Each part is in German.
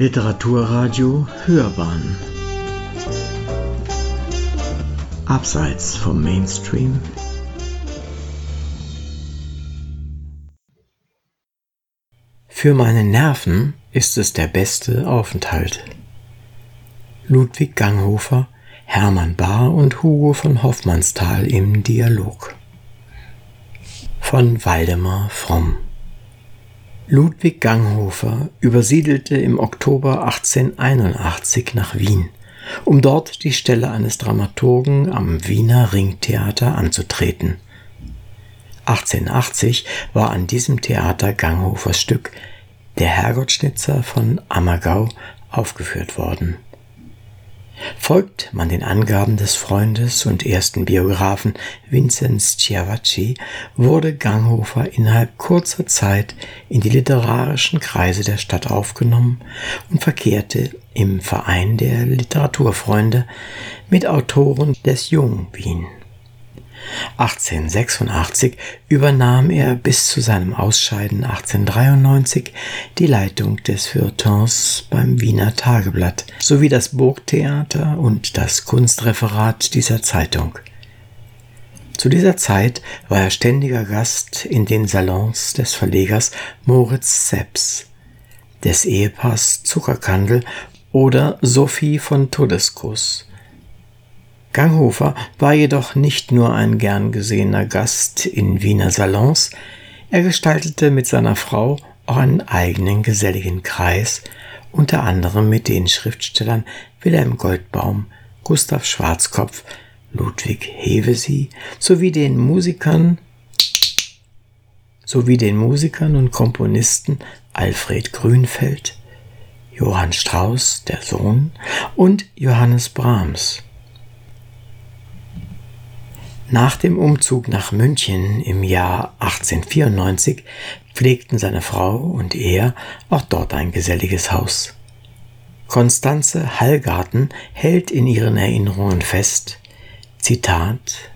Literaturradio Hörbahn Abseits vom Mainstream Für meine Nerven ist es der beste Aufenthalt. Ludwig Ganghofer, Hermann Bahr und Hugo von Hoffmannsthal im Dialog. Von Waldemar Fromm Ludwig Ganghofer übersiedelte im Oktober 1881 nach Wien, um dort die Stelle eines Dramaturgen am Wiener Ringtheater anzutreten. 1880 war an diesem Theater Ganghofers Stück Der Herrgottschnitzer von Ammergau aufgeführt worden Folgt man den Angaben des Freundes und ersten Biografen Vinzenz Ciavacci, wurde Ganghofer innerhalb kurzer Zeit in die literarischen Kreise der Stadt aufgenommen und verkehrte im Verein der Literaturfreunde mit Autoren des Jung Wien. 1886 übernahm er bis zu seinem Ausscheiden 1893 die Leitung des Feuilletons beim Wiener Tageblatt sowie das Burgtheater und das Kunstreferat dieser Zeitung. Zu dieser Zeit war er ständiger Gast in den Salons des Verlegers Moritz Seps, des Ehepaars Zuckerkandel oder Sophie von Todeskuss Ganghofer war jedoch nicht nur ein gern gesehener Gast in Wiener Salons, er gestaltete mit seiner Frau auch einen eigenen geselligen Kreis, unter anderem mit den Schriftstellern Wilhelm Goldbaum, Gustav Schwarzkopf, Ludwig Hevesi sowie den Musikern sowie den Musikern und Komponisten Alfred Grünfeld, Johann Strauss, der Sohn, und Johannes Brahms. Nach dem Umzug nach München im Jahr 1894 pflegten seine Frau und er auch dort ein geselliges Haus. Konstanze Hallgarten hält in ihren Erinnerungen fest, Zitat,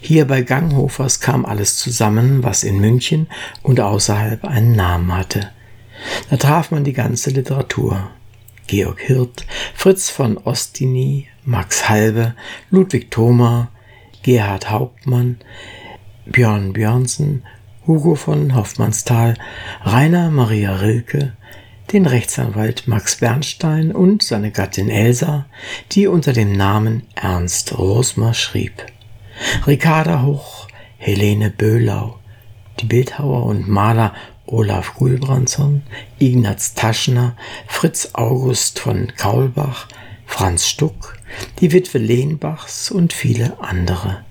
hier bei Ganghofers kam alles zusammen, was in München und außerhalb einen Namen hatte. Da traf man die ganze Literatur. Georg Hirt, Fritz von Ostini, Max Halbe, Ludwig Thoma, Gerhard Hauptmann, Björn Björnsen, Hugo von Hoffmannsthal, Rainer Maria Rilke, den Rechtsanwalt Max Bernstein und seine Gattin Elsa, die unter dem Namen Ernst Rosmer schrieb. Ricarda Hoch, Helene Böhlau, die Bildhauer und Maler Olaf Gulbrandsson, Ignaz Taschner, Fritz August von Kaulbach, Franz Stuck, die Witwe Lehnbachs und viele andere.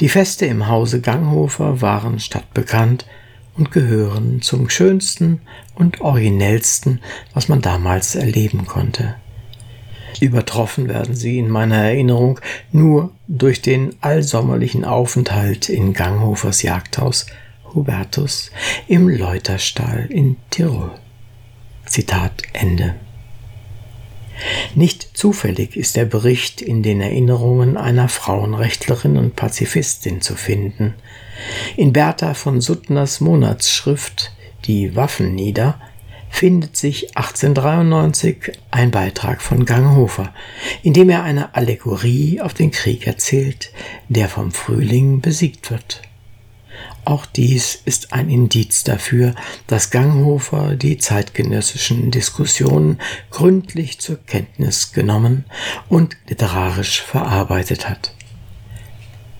Die Feste im Hause Ganghofer waren stadtbekannt und gehören zum schönsten und originellsten, was man damals erleben konnte. Übertroffen werden sie in meiner Erinnerung nur durch den allsommerlichen Aufenthalt in Ganghofers Jagdhaus Hubertus im Läuterstall in Tirol. Zitat Ende. Nicht zufällig ist der Bericht in den Erinnerungen einer Frauenrechtlerin und Pazifistin zu finden. In Bertha von Suttners Monatsschrift Die Waffen nieder findet sich 1893 ein Beitrag von Ganghofer, in dem er eine Allegorie auf den Krieg erzählt, der vom Frühling besiegt wird. Auch dies ist ein Indiz dafür, dass Ganghofer die zeitgenössischen Diskussionen gründlich zur Kenntnis genommen und literarisch verarbeitet hat.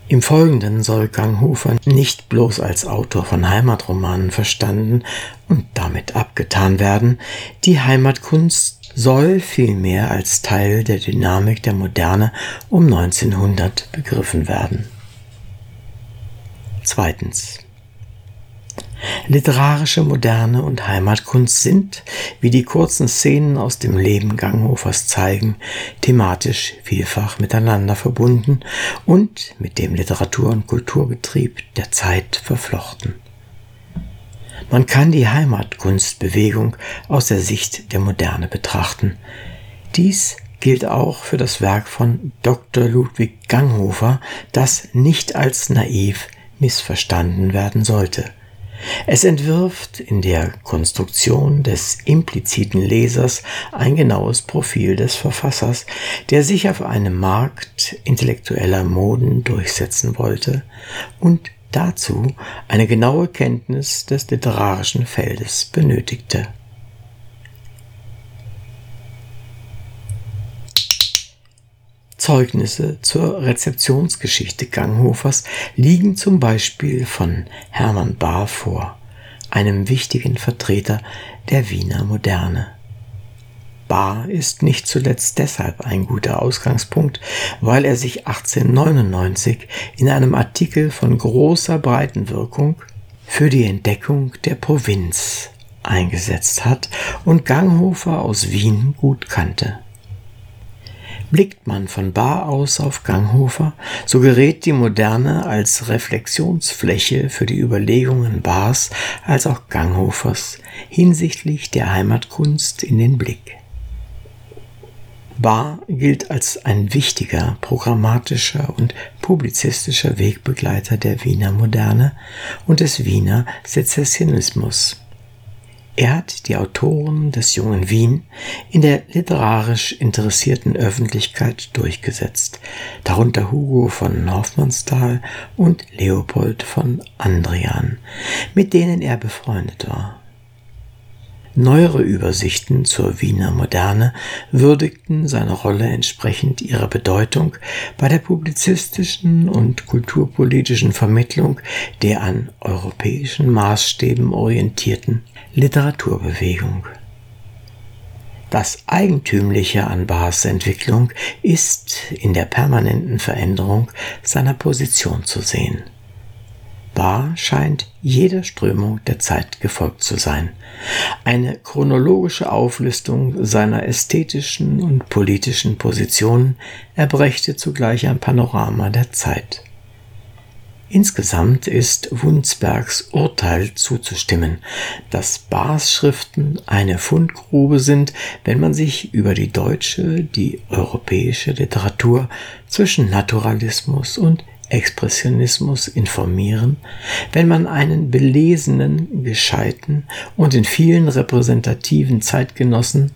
Im Folgenden soll Ganghofer nicht bloß als Autor von Heimatromanen verstanden und damit abgetan werden, die Heimatkunst soll vielmehr als Teil der Dynamik der Moderne um 1900 begriffen werden. Zweitens. Literarische Moderne und Heimatkunst sind, wie die kurzen Szenen aus dem Leben Ganghofers zeigen, thematisch vielfach miteinander verbunden und mit dem Literatur- und Kulturbetrieb der Zeit verflochten. Man kann die Heimatkunstbewegung aus der Sicht der Moderne betrachten. Dies gilt auch für das Werk von Dr. Ludwig Ganghofer, das nicht als naiv missverstanden werden sollte. Es entwirft in der Konstruktion des impliziten Lesers ein genaues Profil des Verfassers, der sich auf einem Markt intellektueller Moden durchsetzen wollte und dazu eine genaue Kenntnis des literarischen Feldes benötigte. Zeugnisse zur Rezeptionsgeschichte Ganghofers liegen zum Beispiel von Hermann Bahr vor, einem wichtigen Vertreter der Wiener Moderne. Bahr ist nicht zuletzt deshalb ein guter Ausgangspunkt, weil er sich 1899 in einem Artikel von großer Breitenwirkung für die Entdeckung der Provinz eingesetzt hat und Ganghofer aus Wien gut kannte. Blickt man von Bar aus auf Ganghofer, so gerät die Moderne als Reflexionsfläche für die Überlegungen Bars als auch Ganghofers hinsichtlich der Heimatkunst in den Blick. Bar gilt als ein wichtiger programmatischer und publizistischer Wegbegleiter der Wiener Moderne und des Wiener Sezessionismus. Er hat die Autoren des jungen Wien in der literarisch interessierten Öffentlichkeit durchgesetzt, darunter Hugo von Hoffmannsthal und Leopold von Andrian, mit denen er befreundet war. Neuere Übersichten zur Wiener Moderne würdigten seine Rolle entsprechend ihrer Bedeutung bei der publizistischen und kulturpolitischen Vermittlung der an europäischen Maßstäben orientierten Literaturbewegung. Das Eigentümliche an Bahrs Entwicklung ist in der permanenten Veränderung seiner Position zu sehen. Bar scheint jeder Strömung der Zeit gefolgt zu sein. Eine chronologische Auflistung seiner ästhetischen und politischen Positionen erbrächte zugleich ein Panorama der Zeit. Insgesamt ist Wunsbergs Urteil zuzustimmen, dass Bars Schriften eine Fundgrube sind, wenn man sich über die deutsche, die europäische Literatur zwischen Naturalismus und Expressionismus informieren, wenn man einen belesenen, gescheiten und in vielen repräsentativen Zeitgenossen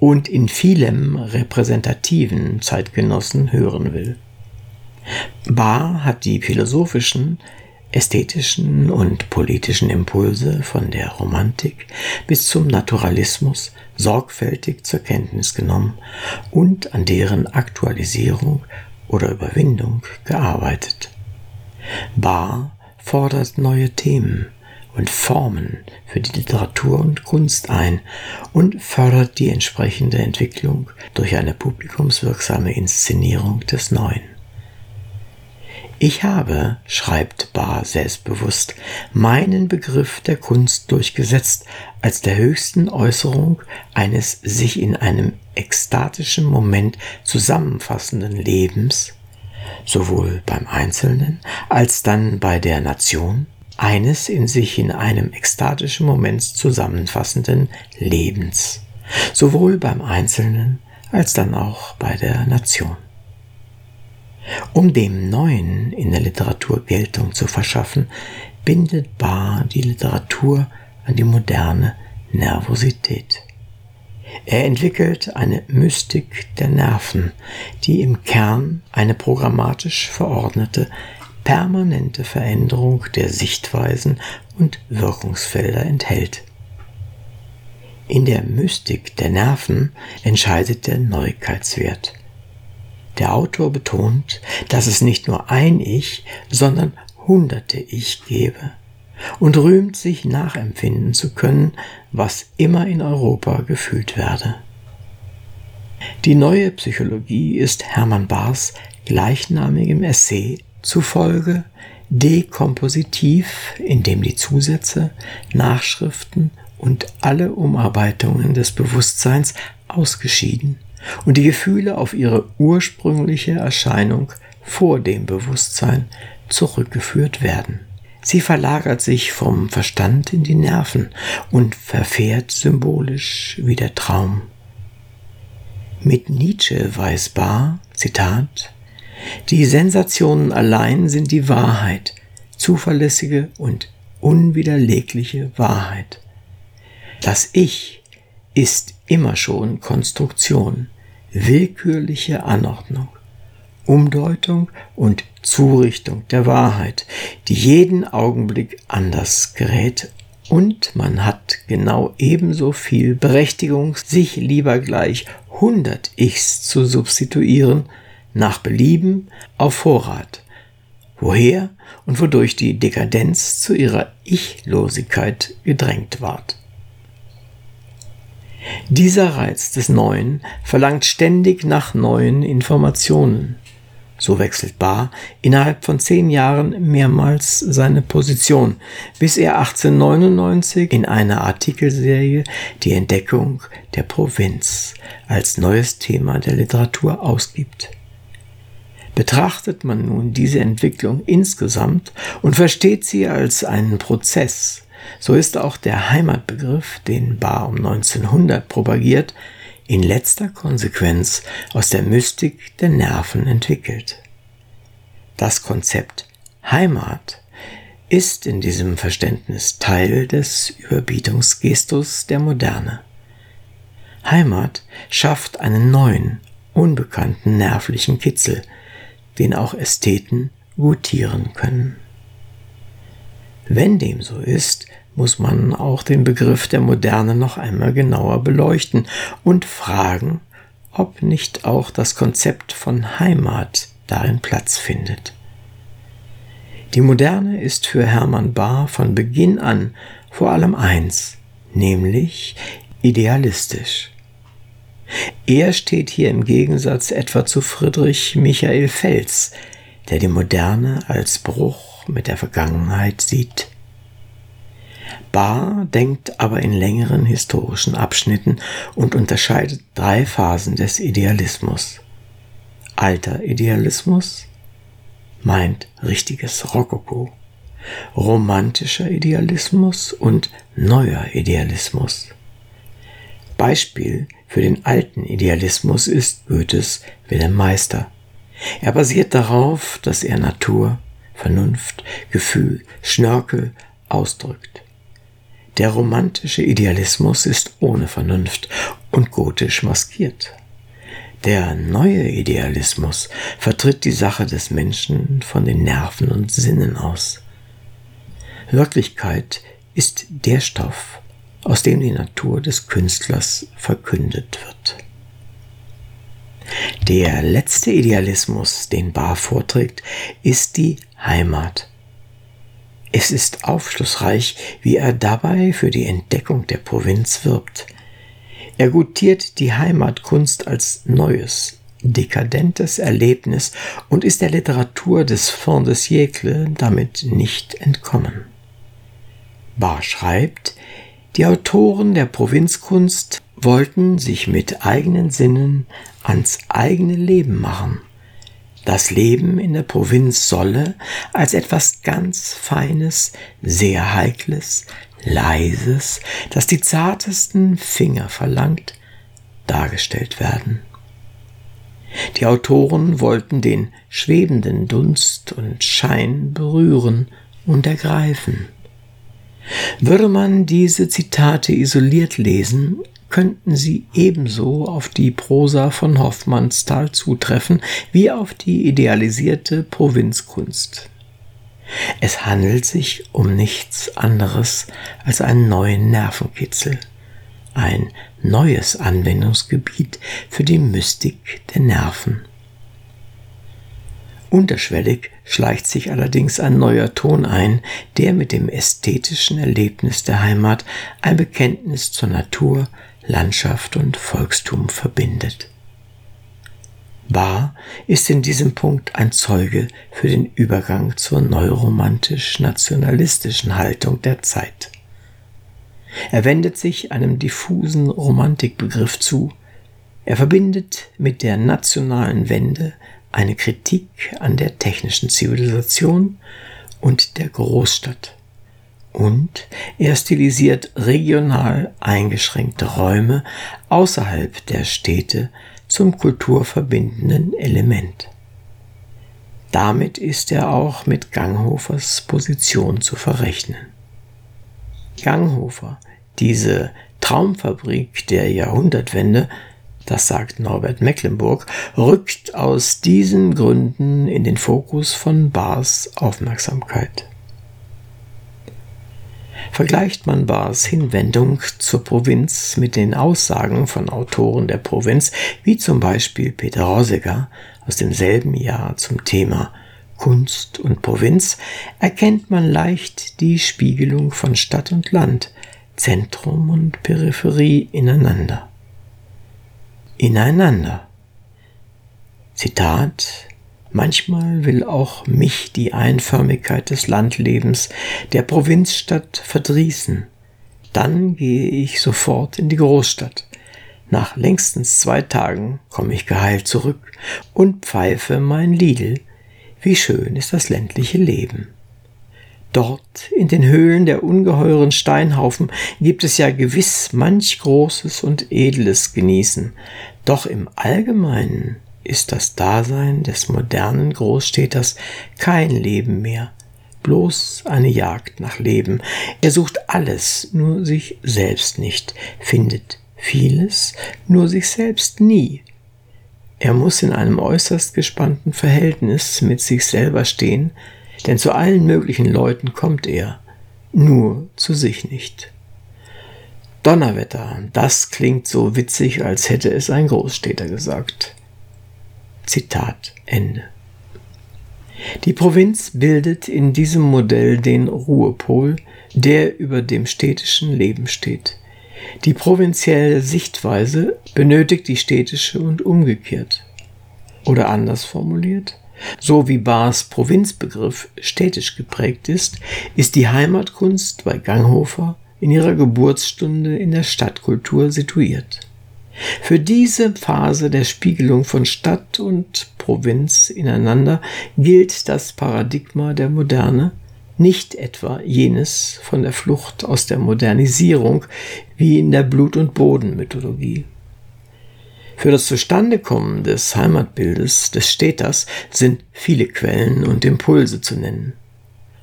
und in vielem repräsentativen Zeitgenossen hören will. Barr hat die philosophischen, ästhetischen und politischen Impulse von der Romantik bis zum Naturalismus sorgfältig zur Kenntnis genommen und an deren Aktualisierung oder Überwindung gearbeitet. Barr fordert neue Themen und Formen für die Literatur und Kunst ein und fördert die entsprechende Entwicklung durch eine publikumswirksame Inszenierung des Neuen. Ich habe, schreibt Barr selbstbewusst, meinen Begriff der Kunst durchgesetzt als der höchsten Äußerung eines sich in einem ekstatischen Moment zusammenfassenden Lebens, sowohl beim Einzelnen als dann bei der Nation, eines in sich in einem ekstatischen Moment zusammenfassenden Lebens, sowohl beim Einzelnen als dann auch bei der Nation. Um dem Neuen in der Literatur Geltung zu verschaffen, bindet Barr die Literatur an die moderne Nervosität. Er entwickelt eine Mystik der Nerven, die im Kern eine programmatisch verordnete, permanente Veränderung der Sichtweisen und Wirkungsfelder enthält. In der Mystik der Nerven entscheidet der Neuigkeitswert. Der Autor betont, dass es nicht nur ein Ich, sondern hunderte Ich gebe und rühmt sich nachempfinden zu können, was immer in Europa gefühlt werde. Die neue Psychologie ist Hermann Bahrs gleichnamigem Essay zufolge dekompositiv, indem die Zusätze, Nachschriften und alle Umarbeitungen des Bewusstseins ausgeschieden und die Gefühle auf ihre ursprüngliche Erscheinung vor dem Bewusstsein zurückgeführt werden. Sie verlagert sich vom Verstand in die Nerven und verfährt symbolisch wie der Traum. Mit Nietzsche weiß Bar, Zitat, die Sensationen allein sind die Wahrheit, zuverlässige und unwiderlegliche Wahrheit. Das Ich ist immer schon Konstruktion, willkürliche Anordnung, Umdeutung und Zurichtung der Wahrheit, die jeden Augenblick anders gerät und man hat genau ebenso viel Berechtigung, sich lieber gleich 100 Ichs zu substituieren, nach Belieben auf Vorrat, woher und wodurch die Dekadenz zu ihrer Ichlosigkeit gedrängt ward. Dieser Reiz des Neuen verlangt ständig nach neuen Informationen. So wechselt Barr innerhalb von zehn Jahren mehrmals seine Position, bis er 1899 in einer Artikelserie die Entdeckung der Provinz als neues Thema der Literatur ausgibt. Betrachtet man nun diese Entwicklung insgesamt und versteht sie als einen Prozess, so ist auch der Heimatbegriff, den Barr um 1900 propagiert, in letzter Konsequenz aus der Mystik der Nerven entwickelt. Das Konzept Heimat ist in diesem Verständnis Teil des Überbietungsgestus der Moderne. Heimat schafft einen neuen, unbekannten nervlichen Kitzel, den auch Ästheten gutieren können. Wenn dem so ist, muss man auch den Begriff der Moderne noch einmal genauer beleuchten und fragen, ob nicht auch das Konzept von Heimat darin Platz findet. Die Moderne ist für Hermann Bahr von Beginn an vor allem eins, nämlich idealistisch. Er steht hier im Gegensatz etwa zu Friedrich Michael Fels, der die Moderne als Bruch mit der Vergangenheit sieht. Barr denkt aber in längeren historischen Abschnitten und unterscheidet drei Phasen des Idealismus. Alter Idealismus meint richtiges Rokoko, romantischer Idealismus und neuer Idealismus. Beispiel für den alten Idealismus ist Goethes Wilhelm Meister. Er basiert darauf, dass er Natur, Vernunft, Gefühl, Schnörkel ausdrückt. Der romantische Idealismus ist ohne Vernunft und gotisch maskiert. Der neue Idealismus vertritt die Sache des Menschen von den Nerven und Sinnen aus. Wirklichkeit ist der Stoff, aus dem die Natur des Künstlers verkündet wird. Der letzte Idealismus, den Bar vorträgt, ist die Heimat. Es ist aufschlussreich, wie er dabei für die Entdeckung der Provinz wirbt. Er gutiert die Heimatkunst als neues, dekadentes Erlebnis und ist der Literatur des Fond de siècle damit nicht entkommen. Barr schreibt, die Autoren der Provinzkunst wollten sich mit eigenen Sinnen ans eigene Leben machen. Das Leben in der Provinz solle als etwas ganz Feines, sehr Heikles, Leises, das die zartesten Finger verlangt, dargestellt werden. Die Autoren wollten den schwebenden Dunst und Schein berühren und ergreifen. Würde man diese Zitate isoliert lesen, könnten sie ebenso auf die Prosa von Hoffmannsthal zutreffen wie auf die idealisierte Provinzkunst. Es handelt sich um nichts anderes als einen neuen Nervenkitzel, ein neues Anwendungsgebiet für die Mystik der Nerven. Unterschwellig schleicht sich allerdings ein neuer Ton ein, der mit dem ästhetischen Erlebnis der Heimat ein Bekenntnis zur Natur, Landschaft und Volkstum verbindet. Barr ist in diesem Punkt ein Zeuge für den Übergang zur neuromantisch-nationalistischen Haltung der Zeit. Er wendet sich einem diffusen Romantikbegriff zu. Er verbindet mit der nationalen Wende eine Kritik an der technischen Zivilisation und der Großstadt. Und er stilisiert regional eingeschränkte Räume außerhalb der Städte zum kulturverbindenden Element. Damit ist er auch mit Ganghofers Position zu verrechnen. Ganghofer, diese Traumfabrik der Jahrhundertwende, das sagt Norbert Mecklenburg, rückt aus diesen Gründen in den Fokus von Bars Aufmerksamkeit. Vergleicht man Bars Hinwendung zur Provinz mit den Aussagen von Autoren der Provinz, wie zum Beispiel Peter Rosiger aus demselben Jahr zum Thema Kunst und Provinz, erkennt man leicht die Spiegelung von Stadt und Land, Zentrum und Peripherie ineinander ineinander. Zitat Manchmal will auch mich die Einförmigkeit des Landlebens der Provinzstadt verdrießen. Dann gehe ich sofort in die Großstadt. Nach längstens zwei Tagen komme ich geheilt zurück und pfeife mein Lidl. Wie schön ist das ländliche Leben. Dort in den Höhlen der ungeheuren Steinhaufen gibt es ja gewiss manch Großes und Edles genießen, doch im Allgemeinen ist das Dasein des modernen Großstädters kein Leben mehr, bloß eine Jagd nach Leben. Er sucht alles, nur sich selbst nicht, findet vieles, nur sich selbst nie. Er muss in einem äußerst gespannten Verhältnis mit sich selber stehen, denn zu allen möglichen Leuten kommt er, nur zu sich nicht. Donnerwetter, das klingt so witzig, als hätte es ein Großstädter gesagt. Zitat Ende. Die Provinz bildet in diesem Modell den Ruhepol, der über dem städtischen Leben steht. Die provinzielle Sichtweise benötigt die städtische und umgekehrt. Oder anders formuliert, so wie Bars Provinzbegriff städtisch geprägt ist, ist die Heimatkunst bei Ganghofer in ihrer Geburtsstunde in der Stadtkultur situiert. Für diese Phase der Spiegelung von Stadt und Provinz ineinander gilt das Paradigma der Moderne, nicht etwa jenes von der Flucht aus der Modernisierung wie in der Blut- und Bodenmythologie. Für das Zustandekommen des Heimatbildes des Städters sind viele Quellen und Impulse zu nennen.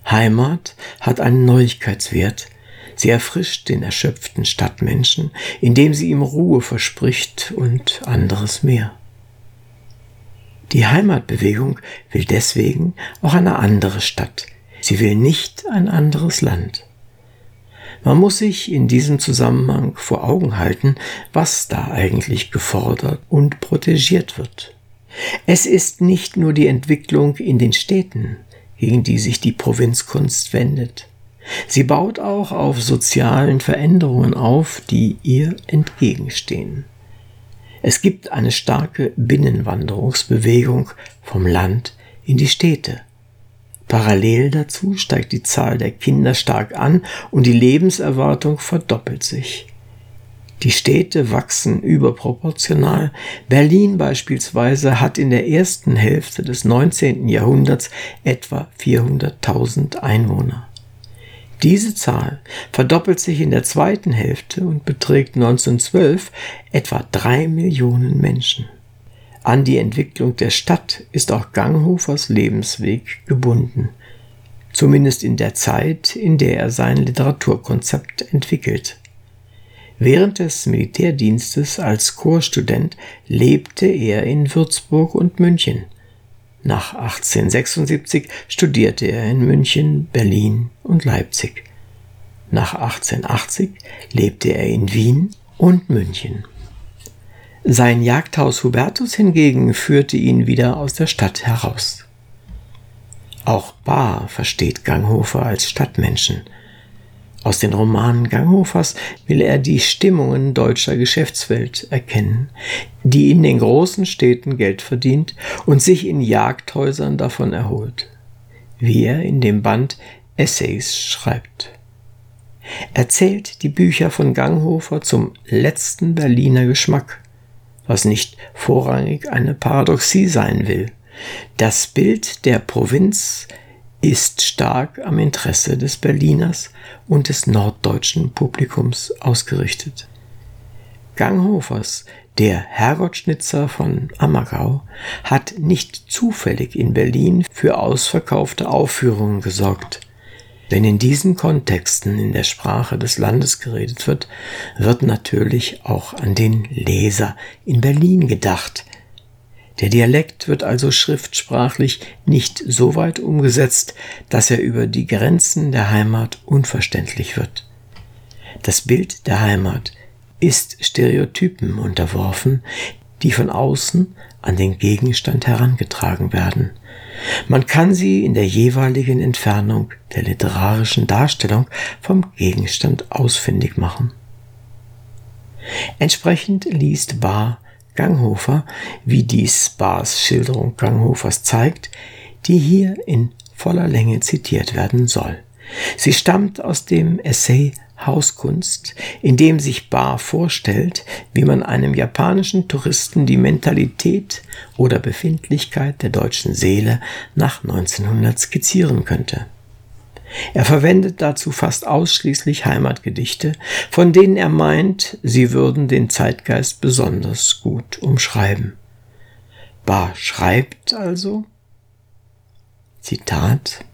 Heimat hat einen Neuigkeitswert, Sie erfrischt den erschöpften Stadtmenschen, indem sie ihm Ruhe verspricht und anderes mehr. Die Heimatbewegung will deswegen auch eine andere Stadt. Sie will nicht ein anderes Land. Man muss sich in diesem Zusammenhang vor Augen halten, was da eigentlich gefordert und protegiert wird. Es ist nicht nur die Entwicklung in den Städten, gegen die sich die Provinzkunst wendet. Sie baut auch auf sozialen Veränderungen auf, die ihr entgegenstehen. Es gibt eine starke Binnenwanderungsbewegung vom Land in die Städte. Parallel dazu steigt die Zahl der Kinder stark an und die Lebenserwartung verdoppelt sich. Die Städte wachsen überproportional. Berlin beispielsweise hat in der ersten Hälfte des 19. Jahrhunderts etwa 400.000 Einwohner. Diese Zahl verdoppelt sich in der zweiten Hälfte und beträgt 1912 etwa drei Millionen Menschen. An die Entwicklung der Stadt ist auch Ganghofers Lebensweg gebunden, zumindest in der Zeit, in der er sein Literaturkonzept entwickelt. Während des Militärdienstes als Chorstudent lebte er in Würzburg und München. Nach 1876 studierte er in München, Berlin und Leipzig. Nach 1880 lebte er in Wien und München. Sein Jagdhaus Hubertus hingegen führte ihn wieder aus der Stadt heraus. Auch Bahr versteht Ganghofer als Stadtmenschen. Aus den Romanen Ganghofers will er die Stimmungen deutscher Geschäftswelt erkennen, die in den großen Städten Geld verdient und sich in Jagdhäusern davon erholt, wie er in dem Band Essays schreibt. Er zählt die Bücher von Ganghofer zum letzten Berliner Geschmack was nicht vorrangig eine Paradoxie sein will. Das Bild der Provinz ist stark am Interesse des Berliners und des norddeutschen Publikums ausgerichtet. Ganghofers, der Herrgottschnitzer von Ammergau, hat nicht zufällig in Berlin für ausverkaufte Aufführungen gesorgt. Wenn in diesen Kontexten in der Sprache des Landes geredet wird, wird natürlich auch an den Leser in Berlin gedacht. Der Dialekt wird also schriftsprachlich nicht so weit umgesetzt, dass er über die Grenzen der Heimat unverständlich wird. Das Bild der Heimat ist Stereotypen unterworfen, die von außen an den Gegenstand herangetragen werden. Man kann sie in der jeweiligen Entfernung der literarischen Darstellung vom Gegenstand ausfindig machen. Entsprechend liest Bar Ganghofer, wie dies Bars Schilderung Ganghofers zeigt, die hier in voller Länge zitiert werden soll. Sie stammt aus dem Essay Hauskunst, in dem sich Bar vorstellt, wie man einem japanischen Touristen die Mentalität oder Befindlichkeit der deutschen Seele nach 1900 skizzieren könnte. Er verwendet dazu fast ausschließlich Heimatgedichte, von denen er meint, sie würden den Zeitgeist besonders gut umschreiben. Bar schreibt also, Zitat,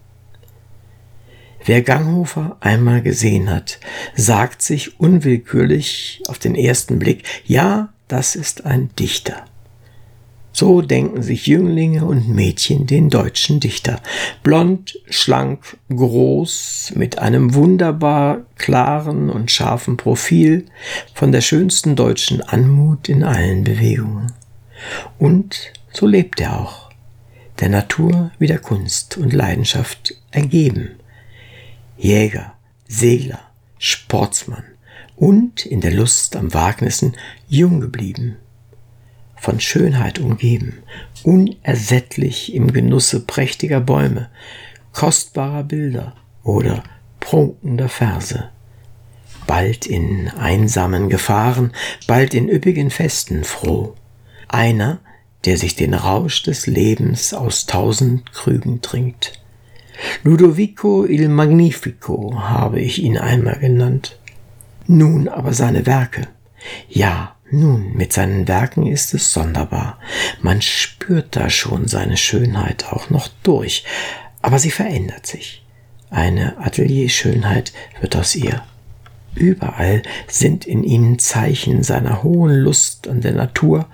Wer Ganghofer einmal gesehen hat, sagt sich unwillkürlich auf den ersten Blick, ja, das ist ein Dichter. So denken sich Jünglinge und Mädchen den deutschen Dichter. Blond, schlank, groß, mit einem wunderbar klaren und scharfen Profil, von der schönsten deutschen Anmut in allen Bewegungen. Und so lebt er auch, der Natur wie der Kunst und Leidenschaft ergeben Jäger, Segler, Sportsmann und in der Lust am Wagnissen jung geblieben, von Schönheit umgeben, unersättlich im Genusse prächtiger Bäume, kostbarer Bilder oder prunkender Verse, bald in einsamen Gefahren, bald in üppigen Festen froh, einer, der sich den Rausch des Lebens aus tausend Krügen trinkt, Ludovico il Magnifico habe ich ihn einmal genannt. Nun aber seine Werke. Ja, nun, mit seinen Werken ist es sonderbar. Man spürt da schon seine Schönheit auch noch durch, aber sie verändert sich. Eine Atelierschönheit wird aus ihr. Überall sind in ihnen Zeichen seiner hohen Lust an der Natur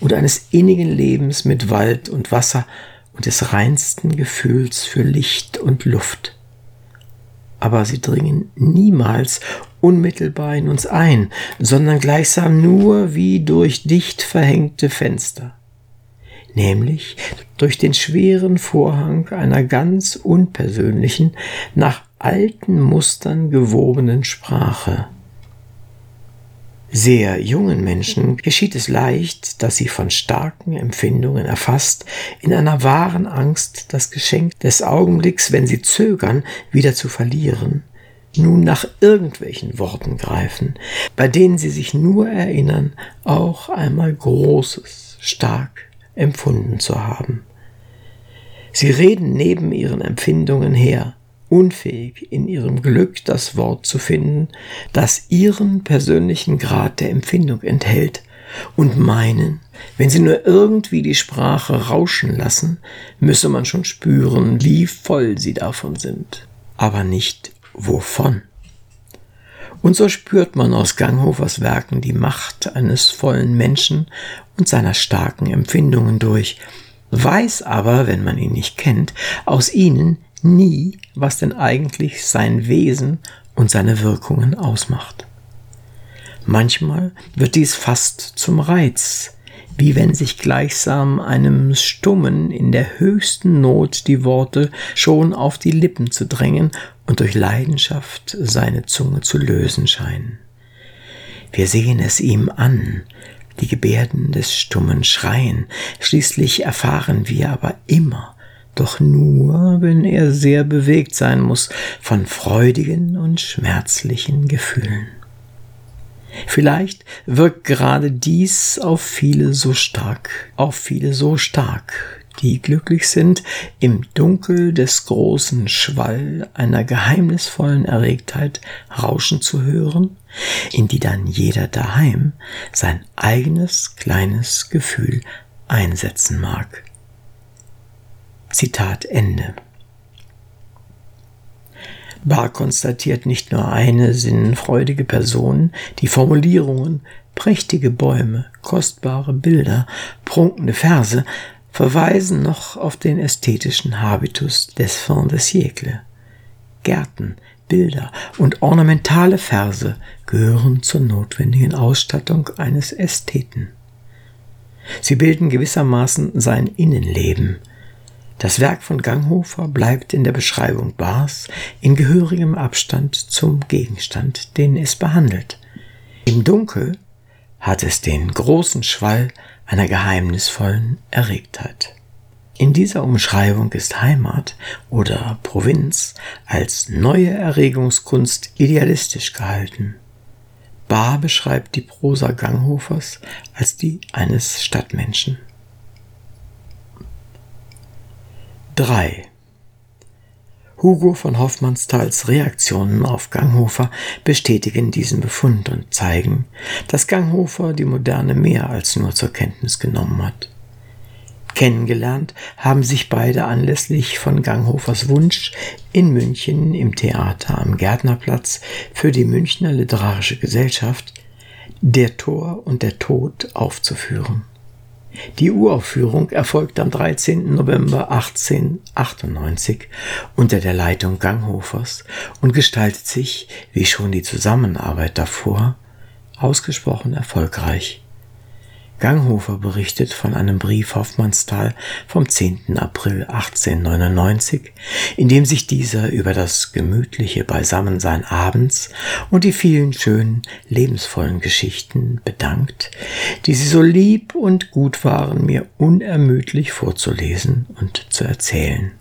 und eines innigen Lebens mit Wald und Wasser und des reinsten Gefühls für Licht und Luft. Aber sie dringen niemals unmittelbar in uns ein, sondern gleichsam nur wie durch dicht verhängte Fenster, nämlich durch den schweren Vorhang einer ganz unpersönlichen, nach alten Mustern gewobenen Sprache sehr jungen Menschen geschieht es leicht, dass sie von starken Empfindungen erfasst, in einer wahren Angst, das Geschenk des Augenblicks, wenn sie zögern, wieder zu verlieren, nun nach irgendwelchen Worten greifen, bei denen sie sich nur erinnern, auch einmal Großes, stark empfunden zu haben. Sie reden neben ihren Empfindungen her, unfähig, in ihrem Glück das Wort zu finden, das ihren persönlichen Grad der Empfindung enthält, und meinen, wenn sie nur irgendwie die Sprache rauschen lassen, müsse man schon spüren, wie voll sie davon sind, aber nicht wovon. Und so spürt man aus Ganghofers Werken die Macht eines vollen Menschen und seiner starken Empfindungen durch, weiß aber, wenn man ihn nicht kennt, aus ihnen nie, was denn eigentlich sein Wesen und seine Wirkungen ausmacht. Manchmal wird dies fast zum Reiz, wie wenn sich gleichsam einem Stummen in der höchsten Not die Worte schon auf die Lippen zu drängen und durch Leidenschaft seine Zunge zu lösen scheinen. Wir sehen es ihm an, die Gebärden des stummen Schreien, schließlich erfahren wir aber immer, doch nur, wenn er sehr bewegt sein muss von freudigen und schmerzlichen Gefühlen. Vielleicht wirkt gerade dies auf viele so stark, auf viele so stark, die glücklich sind, im Dunkel des großen Schwall einer geheimnisvollen Erregtheit rauschen zu hören, in die dann jeder daheim sein eigenes kleines Gefühl einsetzen mag. Zitat Ende. Bar konstatiert nicht nur eine sinnfreudige Person, die Formulierungen, prächtige Bäume, kostbare Bilder, prunkende Verse verweisen noch auf den ästhetischen Habitus des Fin de siècle. Gärten, Bilder und ornamentale Verse gehören zur notwendigen Ausstattung eines Ästheten. Sie bilden gewissermaßen sein Innenleben. Das Werk von Ganghofer bleibt in der Beschreibung Bars in gehörigem Abstand zum Gegenstand, den es behandelt. Im Dunkel hat es den großen Schwall einer geheimnisvollen Erregtheit. In dieser Umschreibung ist Heimat oder Provinz als neue Erregungskunst idealistisch gehalten. Bahr beschreibt die Prosa Ganghofers als die eines Stadtmenschen. 3. Hugo von Hoffmannsthals Reaktionen auf Ganghofer bestätigen diesen Befund und zeigen, dass Ganghofer die Moderne mehr als nur zur Kenntnis genommen hat. Kennengelernt haben sich beide anlässlich von Ganghofers Wunsch, in München im Theater am Gärtnerplatz für die Münchner Literarische Gesellschaft Der Tor und der Tod aufzuführen. Die Uraufführung erfolgt am 13. November 1898 unter der Leitung Ganghofers und gestaltet sich, wie schon die Zusammenarbeit davor, ausgesprochen erfolgreich. Ganghofer berichtet von einem Brief Hoffmannsthal vom 10. April 1899, in dem sich dieser über das gemütliche Beisammensein abends und die vielen schönen, lebensvollen Geschichten bedankt, die sie so lieb und gut waren, mir unermüdlich vorzulesen und zu erzählen.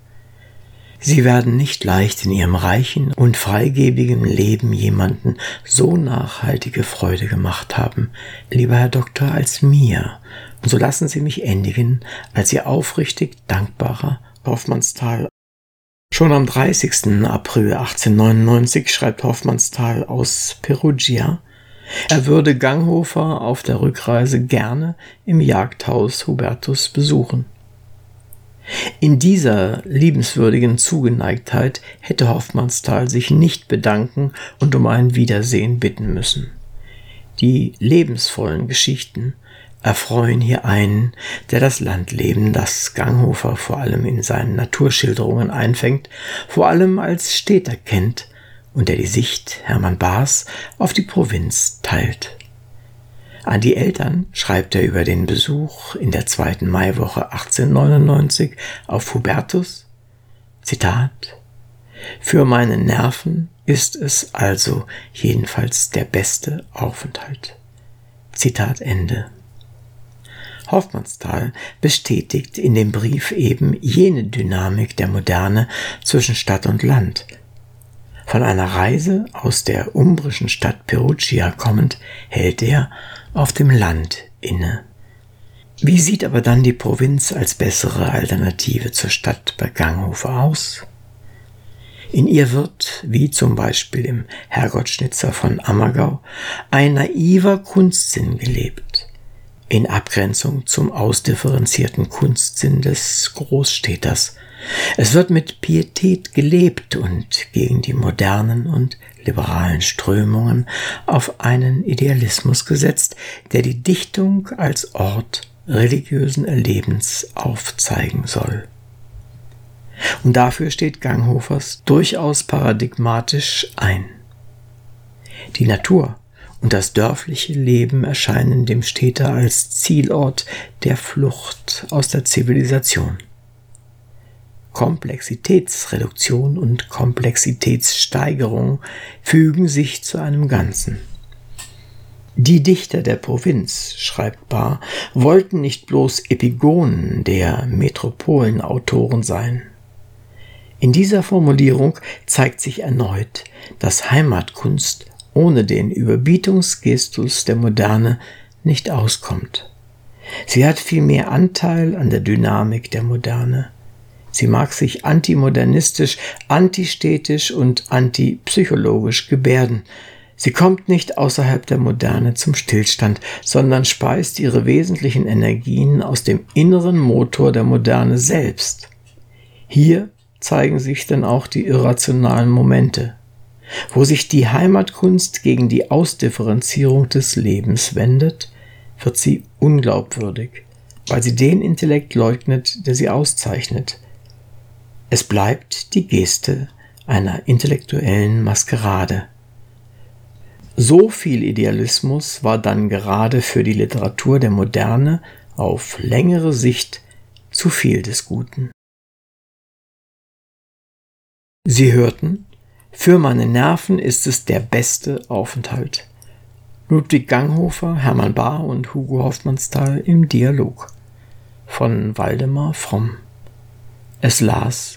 Sie werden nicht leicht in ihrem reichen und freigebigen Leben jemanden so nachhaltige Freude gemacht haben, lieber Herr Doktor, als mir. Und so lassen Sie mich endigen als Ihr aufrichtig dankbarer Hoffmannsthal. Schon am 30. April 1899 schreibt Hoffmannsthal aus Perugia, er würde Ganghofer auf der Rückreise gerne im Jagdhaus Hubertus besuchen. In dieser liebenswürdigen Zugeneigtheit hätte Hoffmannsthal sich nicht bedanken und um ein Wiedersehen bitten müssen. Die lebensvollen Geschichten erfreuen hier einen, der das Landleben, das Ganghofer vor allem in seinen Naturschilderungen einfängt, vor allem als Städter kennt und der die Sicht Hermann Bahrs auf die Provinz teilt. An die Eltern schreibt er über den Besuch in der zweiten Maiwoche 1899 auf Hubertus, Zitat, Für meine Nerven ist es also jedenfalls der beste Aufenthalt. Zitat Ende. Hoffmannsthal bestätigt in dem Brief eben jene Dynamik der Moderne zwischen Stadt und Land, von einer Reise aus der umbrischen Stadt Perugia kommend, hält er auf dem Land inne. Wie sieht aber dann die Provinz als bessere Alternative zur Stadt bei Ganghofer aus? In ihr wird, wie zum Beispiel im Herrgottschnitzer von Ammergau, ein naiver Kunstsinn gelebt, in Abgrenzung zum ausdifferenzierten Kunstsinn des Großstädters, es wird mit Pietät gelebt und gegen die modernen und liberalen Strömungen auf einen Idealismus gesetzt, der die Dichtung als Ort religiösen Erlebens aufzeigen soll. Und dafür steht Ganghofers durchaus paradigmatisch ein. Die Natur und das dörfliche Leben erscheinen dem Städter als Zielort der Flucht aus der Zivilisation. Komplexitätsreduktion und Komplexitätssteigerung fügen sich zu einem Ganzen. Die Dichter der Provinz, schreibt Bahr, wollten nicht bloß Epigonen der Metropolenautoren sein. In dieser Formulierung zeigt sich erneut, dass Heimatkunst ohne den Überbietungsgestus der Moderne nicht auskommt. Sie hat vielmehr Anteil an der Dynamik der Moderne. Sie mag sich antimodernistisch, antistätisch und antipsychologisch gebärden. Sie kommt nicht außerhalb der Moderne zum Stillstand, sondern speist ihre wesentlichen Energien aus dem inneren Motor der Moderne selbst. Hier zeigen sich dann auch die irrationalen Momente, wo sich die Heimatkunst gegen die Ausdifferenzierung des Lebens wendet, wird sie unglaubwürdig, weil sie den Intellekt leugnet, der sie auszeichnet. Es bleibt die Geste einer intellektuellen Maskerade. So viel Idealismus war dann gerade für die Literatur der Moderne auf längere Sicht zu viel des Guten. Sie hörten, für meine Nerven ist es der beste Aufenthalt. Ludwig Ganghofer, Hermann Bahr und Hugo Hoffmannsthal im Dialog von Waldemar Fromm. Es las